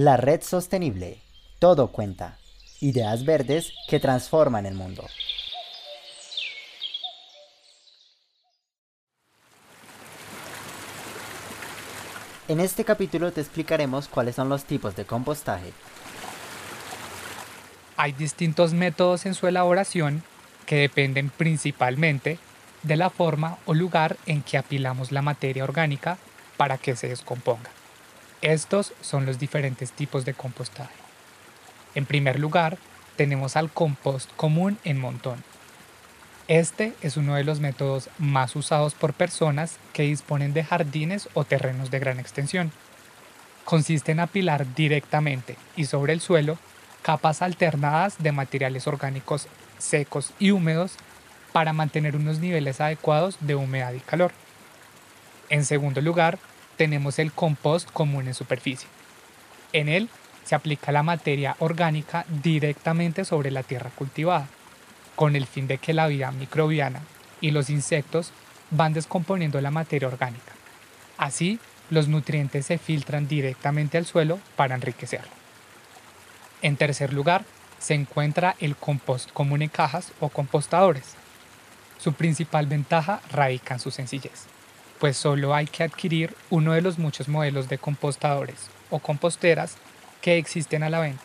La red sostenible. Todo cuenta. Ideas verdes que transforman el mundo. En este capítulo te explicaremos cuáles son los tipos de compostaje. Hay distintos métodos en su elaboración que dependen principalmente de la forma o lugar en que apilamos la materia orgánica para que se descomponga. Estos son los diferentes tipos de compostaje. En primer lugar, tenemos al compost común en montón. Este es uno de los métodos más usados por personas que disponen de jardines o terrenos de gran extensión. Consiste en apilar directamente y sobre el suelo capas alternadas de materiales orgánicos secos y húmedos para mantener unos niveles adecuados de humedad y calor. En segundo lugar, tenemos el compost común en superficie. En él se aplica la materia orgánica directamente sobre la tierra cultivada, con el fin de que la vida microbiana y los insectos van descomponiendo la materia orgánica. Así, los nutrientes se filtran directamente al suelo para enriquecerlo. En tercer lugar, se encuentra el compost común en cajas o compostadores. Su principal ventaja radica en su sencillez, pues solo hay que adquirir uno de los muchos modelos de compostadores o composteras que existen a la venta.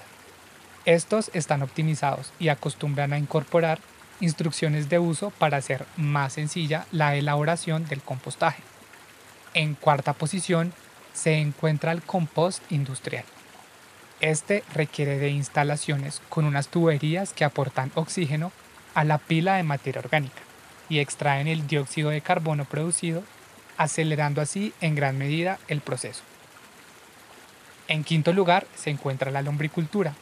Estos están optimizados y acostumbran a incorporar instrucciones de uso para hacer más sencilla la elaboración del compostaje. En cuarta posición se encuentra el compost industrial. Este requiere de instalaciones con unas tuberías que aportan oxígeno a la pila de materia orgánica y extraen el dióxido de carbono producido, acelerando así en gran medida el proceso. En quinto lugar se encuentra la lombricultura.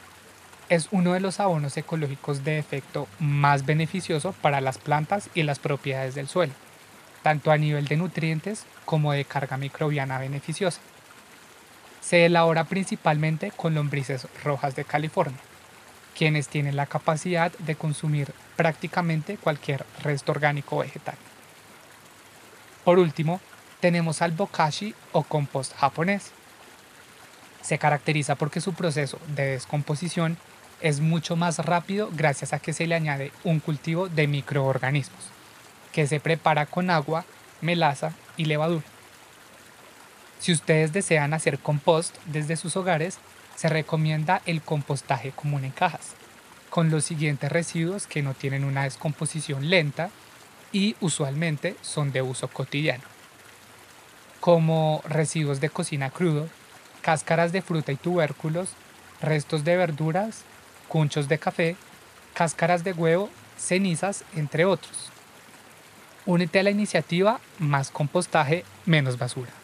Es uno de los abonos ecológicos de efecto más beneficioso para las plantas y las propiedades del suelo, tanto a nivel de nutrientes como de carga microbiana beneficiosa. Se elabora principalmente con lombrices rojas de California, quienes tienen la capacidad de consumir prácticamente cualquier resto orgánico vegetal. Por último, tenemos al bokashi o compost japonés. Se caracteriza porque su proceso de descomposición es mucho más rápido gracias a que se le añade un cultivo de microorganismos, que se prepara con agua, melaza y levadura. Si ustedes desean hacer compost desde sus hogares, se recomienda el compostaje común en cajas, con los siguientes residuos que no tienen una descomposición lenta y usualmente son de uso cotidiano, como residuos de cocina crudo, cáscaras de fruta y tubérculos, restos de verduras, cunchos de café, cáscaras de huevo, cenizas, entre otros. Únete a la iniciativa Más compostaje, menos basura.